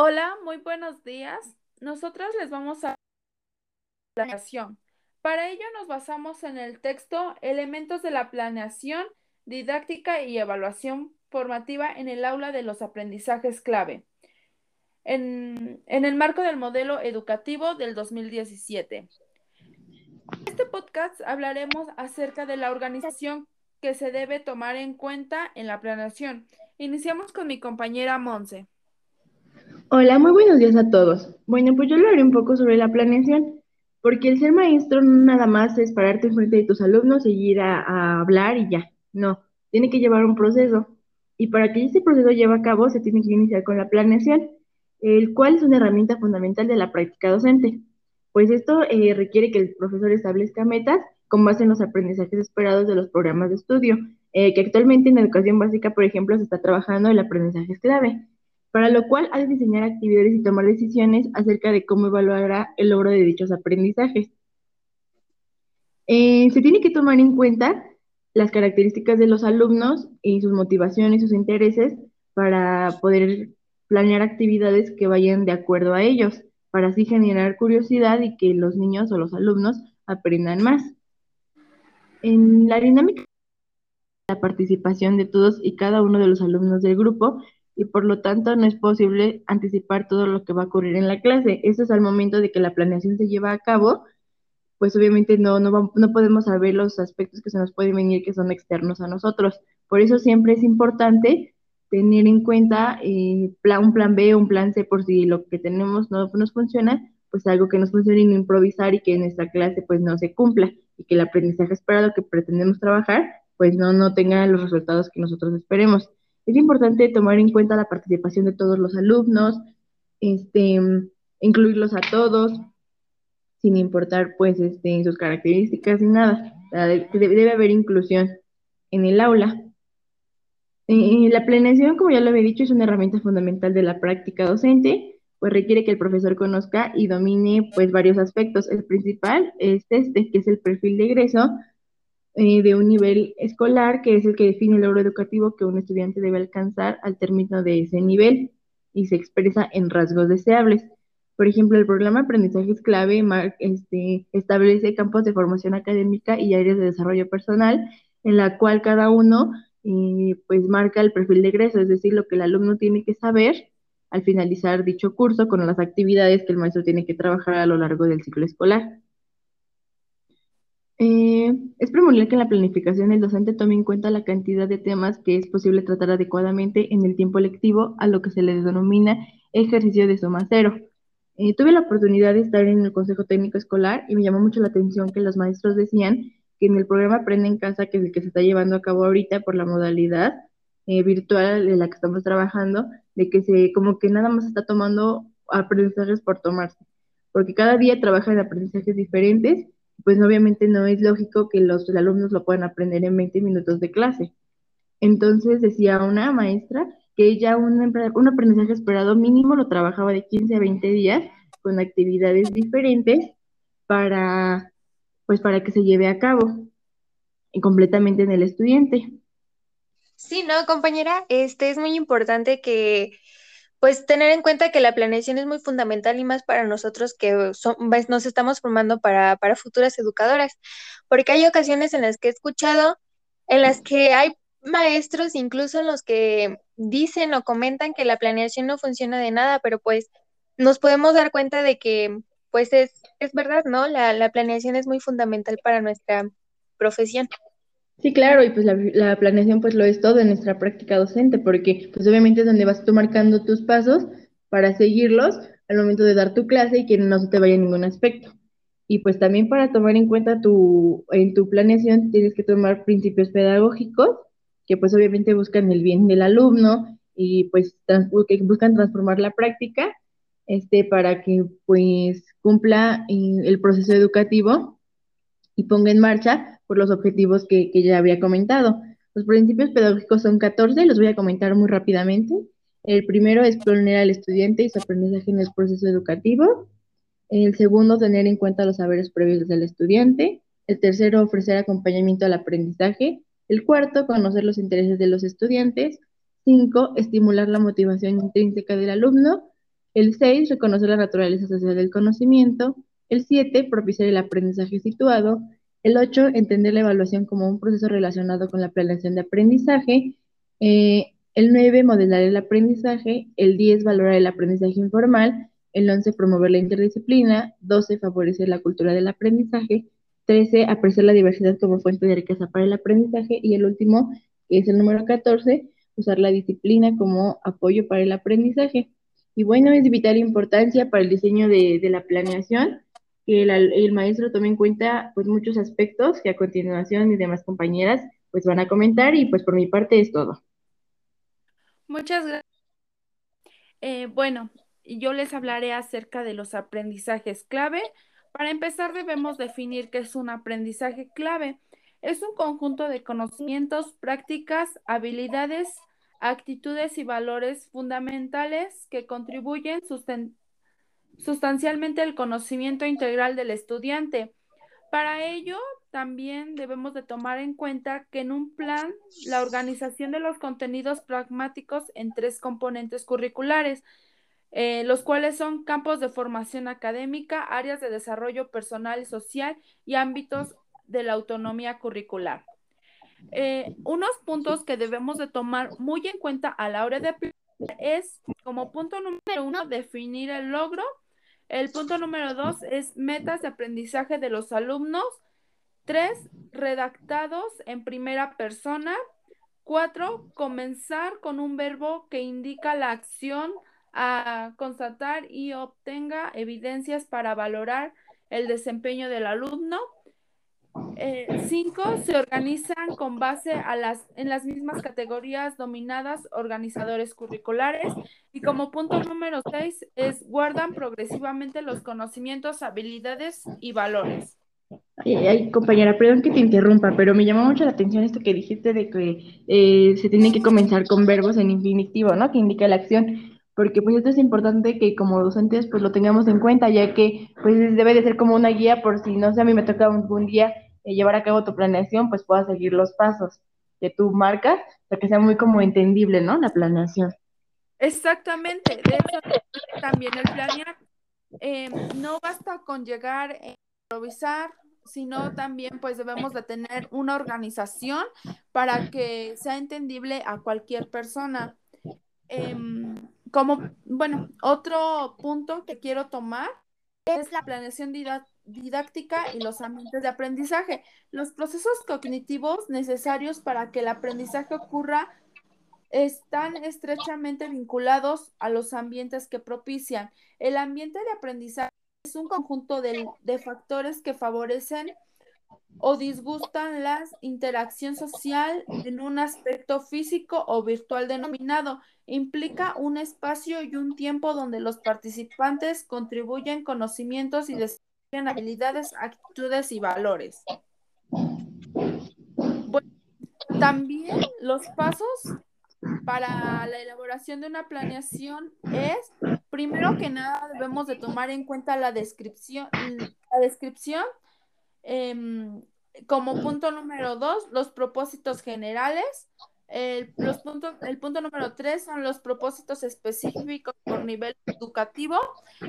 Hola, muy buenos días. Nosotras les vamos a planeación. Para ello nos basamos en el texto Elementos de la planeación, didáctica y evaluación formativa en el aula de los aprendizajes clave, en, en el marco del modelo educativo del 2017. En este podcast hablaremos acerca de la organización que se debe tomar en cuenta en la planeación. Iniciamos con mi compañera Monse. Hola, muy buenos días a todos. Bueno, pues yo hablaré un poco sobre la planeación, porque el ser maestro no nada más es pararte enfrente de tus alumnos y ir a, a hablar y ya. No, tiene que llevar un proceso. Y para que ese proceso lleve a cabo, se tiene que iniciar con la planeación, el cual es una herramienta fundamental de la práctica docente. Pues esto eh, requiere que el profesor establezca metas con base en los aprendizajes esperados de los programas de estudio, eh, que actualmente en educación básica, por ejemplo, se está trabajando el aprendizaje clave para lo cual hay que diseñar actividades y tomar decisiones acerca de cómo evaluará el logro de dichos aprendizajes. Eh, se tiene que tomar en cuenta las características de los alumnos y sus motivaciones sus intereses para poder planear actividades que vayan de acuerdo a ellos, para así generar curiosidad y que los niños o los alumnos aprendan más. En la dinámica la participación de todos y cada uno de los alumnos del grupo y por lo tanto no es posible anticipar todo lo que va a ocurrir en la clase. Eso es al momento de que la planeación se lleva a cabo, pues obviamente no, no, no podemos saber los aspectos que se nos pueden venir que son externos a nosotros. Por eso siempre es importante tener en cuenta eh, un plan B o un plan C por si lo que tenemos no nos funciona, pues algo que nos funcione y no improvisar y que en nuestra clase pues no se cumpla y que el aprendizaje esperado que pretendemos trabajar pues no, no tenga los resultados que nosotros esperemos. Es importante tomar en cuenta la participación de todos los alumnos, este, incluirlos a todos, sin importar pues este, sus características ni nada. Debe, haber inclusión en el aula. Eh, la planeación, como ya lo había dicho, es una herramienta fundamental de la práctica docente, pues requiere que el profesor conozca y domine pues varios aspectos. El principal es este, que es el perfil de egreso, eh, de un nivel escolar, que es el que define el logro educativo que un estudiante debe alcanzar al término de ese nivel y se expresa en rasgos deseables. Por ejemplo, el programa Aprendizajes Clave este, establece campos de formación académica y áreas de desarrollo personal, en la cual cada uno eh, pues marca el perfil de egreso, es decir, lo que el alumno tiene que saber al finalizar dicho curso con las actividades que el maestro tiene que trabajar a lo largo del ciclo escolar. Es primordial que en la planificación el docente tome en cuenta la cantidad de temas que es posible tratar adecuadamente en el tiempo lectivo, a lo que se le denomina ejercicio de suma cero. Eh, tuve la oportunidad de estar en el Consejo Técnico Escolar y me llamó mucho la atención que los maestros decían que en el programa Aprende en Casa, que es el que se está llevando a cabo ahorita por la modalidad eh, virtual en la que estamos trabajando, de que se como que nada más está tomando aprendizajes por tomarse, porque cada día trabaja en aprendizajes diferentes pues obviamente no es lógico que los alumnos lo puedan aprender en 20 minutos de clase. Entonces decía una maestra que ella un, un aprendizaje esperado mínimo lo trabajaba de 15 a 20 días con actividades diferentes para, pues para que se lleve a cabo completamente en el estudiante. Sí, no, compañera, este es muy importante que pues tener en cuenta que la planeación es muy fundamental y más para nosotros que nos estamos formando para, para futuras educadoras, porque hay ocasiones en las que he escuchado, en las que hay maestros incluso en los que dicen o comentan que la planeación no funciona de nada, pero pues nos podemos dar cuenta de que pues es, es verdad, ¿no? La planeación es muy fundamental para nuestra profesión. Sí, claro, y pues la, planeación pues lo es todo en nuestra práctica docente, porque pues obviamente es donde vas tú marcando tus pasos para seguirlos al momento de dar tu clase y que no se te vaya ningún aspecto. Y pues también para tomar en cuenta tu, en tu planeación tienes que tomar principios pedagógicos que pues obviamente buscan el bien del alumno y pues que buscan transformar la práctica este, para que pues cumpla eh, el proceso educativo y ponga en marcha por los objetivos que, ya había comentado. Los principios pedagógicos son 14, los voy a comentar muy rápidamente. El primero es poner al estudiante y su aprendizaje en el proceso educativo. El segundo, tener en cuenta los saberes previos del estudiante. El tercero, ofrecer acompañamiento al aprendizaje. El cuarto, conocer los intereses de los estudiantes. Cinco, estimular la motivación intrínseca del alumno. El 6, reconocer la naturaleza social del conocimiento. El 7, propiciar el aprendizaje situado. El 8, entender la evaluación como un proceso relacionado con la planeación de aprendizaje. Eh, el 9, modelar el aprendizaje. El 10, valorar el aprendizaje informal. El 11, promover la interdisciplina. 12, favorecer la cultura del aprendizaje. 13, apreciar la diversidad como fuente de riqueza para el aprendizaje. Y el último, que es el número 14, usar la disciplina como apoyo para el aprendizaje. Y bueno, es de vital importancia para el diseño de, la planeación que el, maestro tome en cuenta pues muchos aspectos que a continuación mis demás compañeras pues van a comentar y pues por mi parte es todo. Muchas gracias. Eh, bueno, yo les hablaré acerca de los aprendizajes clave. Para empezar debemos definir qué es un aprendizaje clave. Es un conjunto de conocimientos, prácticas, habilidades, actitudes y valores fundamentales que contribuyen sustancialmente al conocimiento integral del estudiante. Para ello, también debemos de tomar en cuenta que en un plan, la organización de los contenidos pragmáticos en tres componentes curriculares, eh, los cuales son campos de formación académica, áreas de desarrollo personal y social y ámbitos de la autonomía curricular. Eh, unos puntos que debemos de tomar muy en cuenta a la hora de es, como punto número uno, definir el logro. El punto número dos es metas de aprendizaje de los alumnos. Tres, redactados en primera persona. Cuatro, comenzar con un verbo que indica la acción a constatar y obtenga evidencias para valorar el desempeño del alumno. Eh, cinco se organizan con base a las, en las mismas categorías dominadas organizadores curriculares. Y como punto número seis es guardan progresivamente los conocimientos, habilidades y valores. Ay, compañera, perdón que te interrumpa, pero me llamó mucho la atención esto que dijiste de que eh, se tiene que comenzar con verbos en infinitivo, ¿no? Que indica la acción porque pues esto es importante que como docentes pues lo tengamos en cuenta, ya que pues debe de ser como una guía por si, no sé, a mí me toca algún día eh, llevar a cabo tu planeación, pues puedas seguir los pasos que tú marcas, para que sea muy como entendible, ¿no? La planeación. Exactamente, de eso también el planear. Em, no basta con llegar a improvisar, sino también pues debemos de tener una organización para que sea entendible a cualquier persona. Em, como, bueno, otro punto que quiero tomar es la planeación didáctica y los ambientes de aprendizaje. Los procesos cognitivos necesarios para que el aprendizaje ocurra están estrechamente vinculados a los ambientes que propician. El ambiente de aprendizaje es un conjunto de, de factores que favorecen o disgustan la interacción social en un aspecto físico o virtual denominado. Implica un espacio y un tiempo donde los participantes contribuyen conocimientos y desarrollan habilidades, actitudes y valores. también los pasos para la elaboración de una planeación es, primero que nada, debemos de tomar en cuenta la descripción, la descripción Em, como punto número dos, los propósitos generales. El, los puntos, el punto número tres son los propósitos específicos por nivel educativo.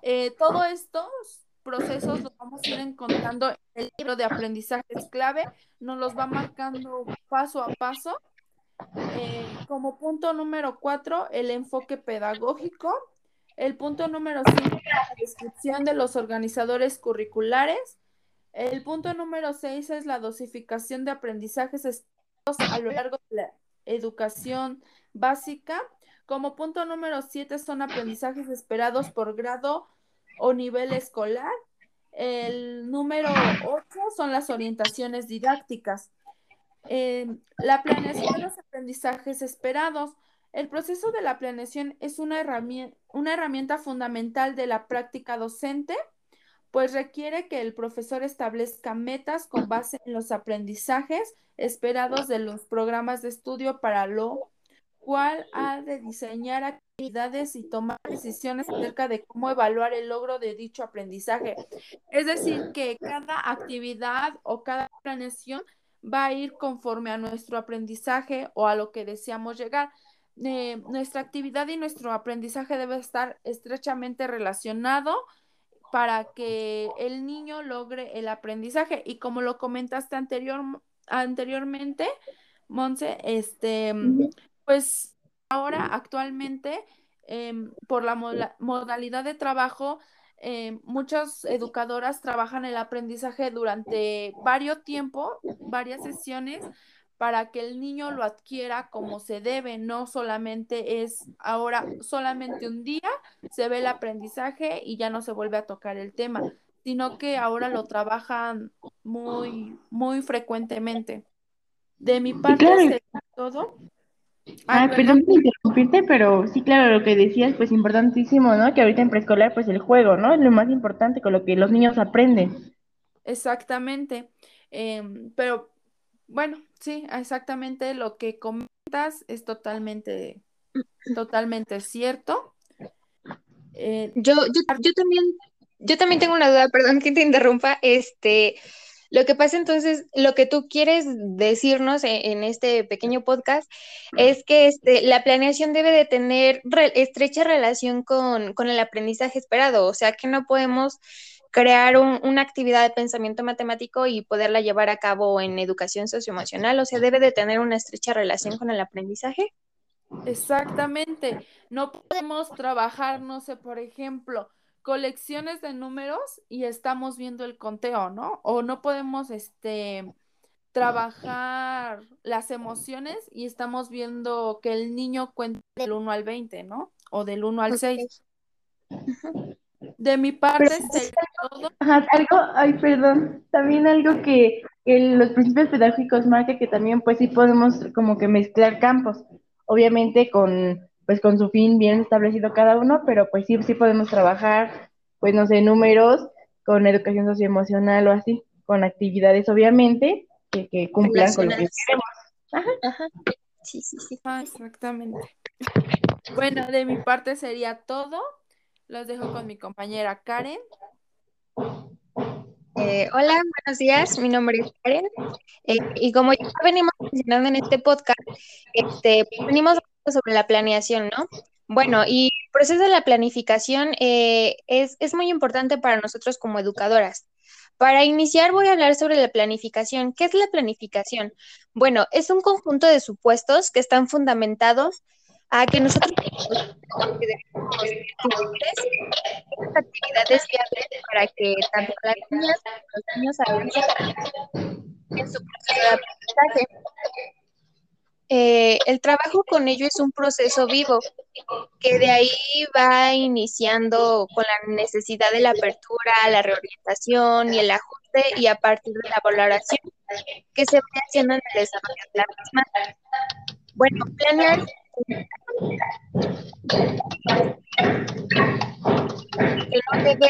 Eh, todos estos procesos los vamos a ir encontrando en el libro de aprendizajes clave, nos los va marcando paso a paso. Eh, como punto número cuatro, el enfoque pedagógico. El punto número cinco, la descripción de los organizadores curriculares. El punto número seis es la dosificación de aprendizajes a lo largo de la educación básica. Como punto número siete son aprendizajes esperados por grado o nivel escolar. El número ocho son las orientaciones didácticas. La planeación de los aprendizajes esperados. El proceso de la planeación es una herramienta, una herramienta fundamental de la práctica docente pues requiere que el profesor establezca metas con base en los aprendizajes esperados de los programas de estudio para lo cual ha de diseñar actividades y tomar decisiones acerca de cómo evaluar el logro de dicho aprendizaje. Es decir, que cada actividad o cada planeación va a ir conforme a nuestro aprendizaje o a lo que deseamos llegar. eh, nuestra actividad y nuestro aprendizaje debe estar estrechamente relacionado para que el niño logre el aprendizaje. Y como lo comentaste anterior, anteriormente, Monse, este, pues ahora actualmente, em, por la modalidad de trabajo, em, muchas educadoras trabajan el aprendizaje durante varios tiempo, varias sesiones, para que el niño lo adquiera como se debe, no solamente es ahora, solamente un día se ve el aprendizaje y ya no se vuelve a tocar el tema, sino que ahora lo trabajan muy, muy frecuentemente. De mi parte, todo. Ah, perdón por interrumpirte, pero sí, claro, lo que decías, pues importantísimo, ¿no? Que ahorita en preescolar, pues el juego, ¿no? Es lo más importante con lo que los niños aprenden. Exactamente. Em, pero bueno, sí, exactamente lo que comentas es totalmente, totalmente cierto. Eh, yo, yo, yo también, yo también tengo una duda, perdón que te interrumpa. Este, lo que pasa entonces, lo que tú quieres decirnos e, en, este pequeño podcast es que este, la planeación debe de tener estrecha relación con, con, el aprendizaje esperado, o sea que no podemos crear una actividad de pensamiento matemático y poderla llevar a cabo en educación socioemocional, o sea, debe de tener una estrecha relación con el aprendizaje. Exactamente. No podemos trabajar, no sé, por ejemplo, colecciones de números y estamos viendo el conteo, ¿no? O no podemos, este, trabajar las emociones y estamos viendo que el niño cuenta del 1 al 20, ¿no? O del 1 al 6. De mi parte todo. algo, ay, perdón, también algo que los principios pedagógicos marca que también pues sí podemos como que mezclar campos, obviamente con pues con su fin bien establecido cada uno, pero pues sí, sí podemos trabajar, pues no sé, números, con educación socioemocional o así, con actividades obviamente que, que cumplan con lo que queremos. Ajá. Ajá. Sí, sí, sí. Ah, exactamente. Bueno, de mi parte sería todo. Los dejo con mi compañera Karen. Eh, hola, buenos días. Mi nombre es Karen. Eh, y como ya venimos mencionando en este podcast, este, venimos sobre la planeación, ¿no? Bueno, y el proceso de la planificación eh, es, es muy importante para nosotros como educadoras. Para iniciar voy a hablar sobre la planificación. ¿Qué es la planificación? Bueno, es un conjunto de supuestos que están fundamentados a que nosotros actividades viables para que tanto las niñas como los niños avancen en su proceso de aprendizaje. Eh, el trabajo con ello es un proceso vivo, que de ahí va iniciando con la necesidad de la apertura, la reorientación y el ajuste, y a partir de la valoración que se va haciendo en el desarrollo de la misma. Bueno, planear que no debe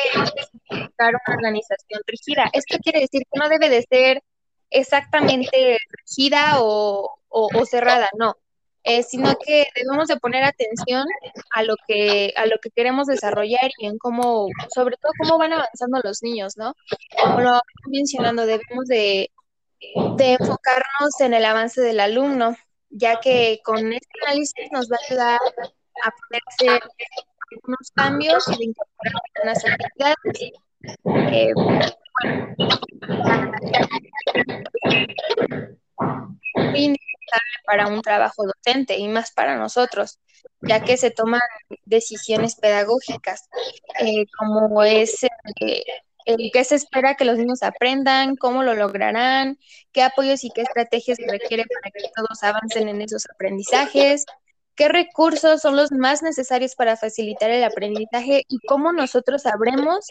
buscar una organización rígida. Esto quiere decir que no debe de ser exactamente rígida o, cerrada, no. Eh, sino que debemos de poner atención a lo que a lo que queremos desarrollar y en cómo, sobre todo cómo van avanzando los niños, ¿no? Como lo mencionando, debemos de, de enfocarnos en el avance del alumno, ya que con este análisis nos va a ayudar a poder hacer algunos cambios y de incorporar algunas actividades. Eh, bueno, para un trabajo docente y más para nosotros, ya que se toman decisiones pedagógicas, eh, como es eh, el qué se espera que los niños aprendan, cómo lo lograrán, qué apoyos y qué estrategias se requieren para que todos avancen en esos aprendizajes, qué recursos son los más necesarios para facilitar el aprendizaje y cómo nosotros sabremos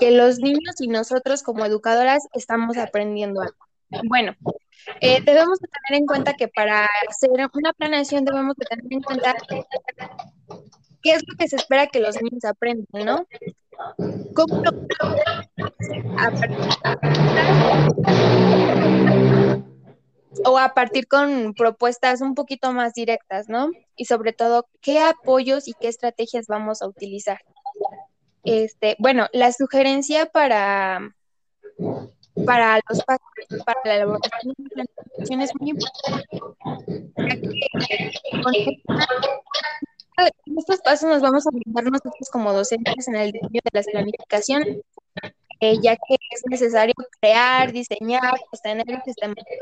que los niños y nosotros como educadoras estamos aprendiendo algo. Bueno, eh, debemos de tener en cuenta que para hacer una planeación debemos de tener en cuenta qué es lo que se espera que los niños aprendan, ¿no? ¿Cómo o a partir con propuestas un poquito más directas, ¿no? Y sobre todo, ¿qué apoyos y qué estrategias vamos a utilizar? Este, bueno, la sugerencia para, para los para la elaboración de es muy importante, pasos nos vamos a brindar nosotros como docentes en el diseño de las planificaciones, eh, ya que es necesario crear, diseñar, sostener y sistematizar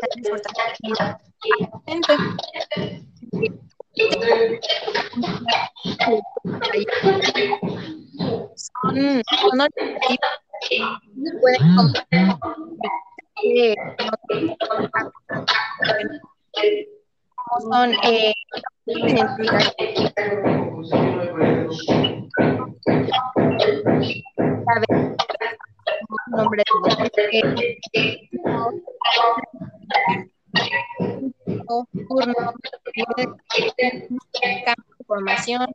son, son objetivos que pueden como son eh, turno, información,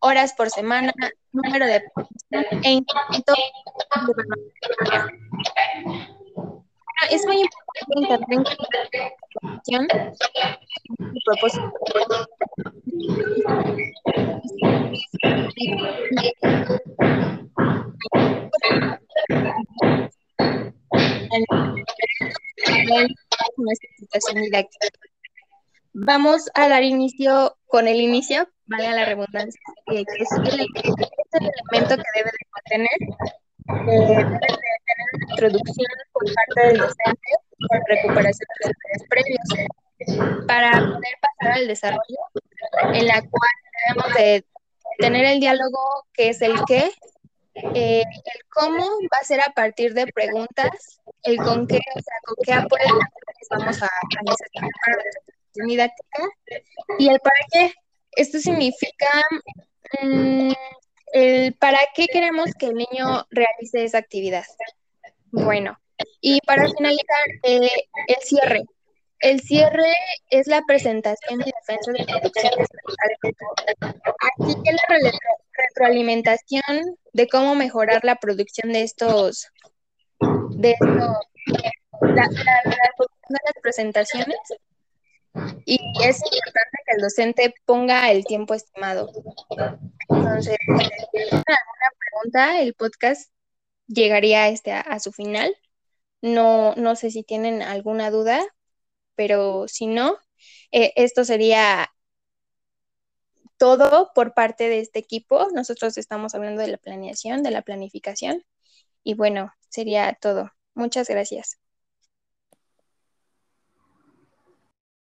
horas por semana, número de e intento es muy importante entender en el propósito nuestra situación didáctica. Vamos a dar inicio con el inicio, vale la redundancia, que es el, elemento que debe de contener, eh, debe de tener una introducción por parte del docente con recuperación de los previos para poder pasar al desarrollo, en la cual debemos de tener el diálogo que es el qué, eh, el cómo va a ser a partir de preguntas, el con qué, o sea, con qué apoyo vamos a, necesitar para la didáctica y el para qué. Esto significa mm, el para qué queremos que el niño realice esa actividad. Bueno, y para finalizar, eh, el cierre. El cierre es la presentación y defensa de producciones Aquí es la retroalimentación de cómo mejorar la producción de estos, de estos, la, de las presentaciones. Y es importante que el docente ponga el tiempo estimado. Entonces, si alguna pregunta, el podcast llegaría este a, su final. No, no sé si tienen alguna duda, pero si no, eh, esto sería todo por parte de este equipo. Nosotros estamos hablando de la planeación, de la planificación. Y bueno, sería todo. Muchas gracias.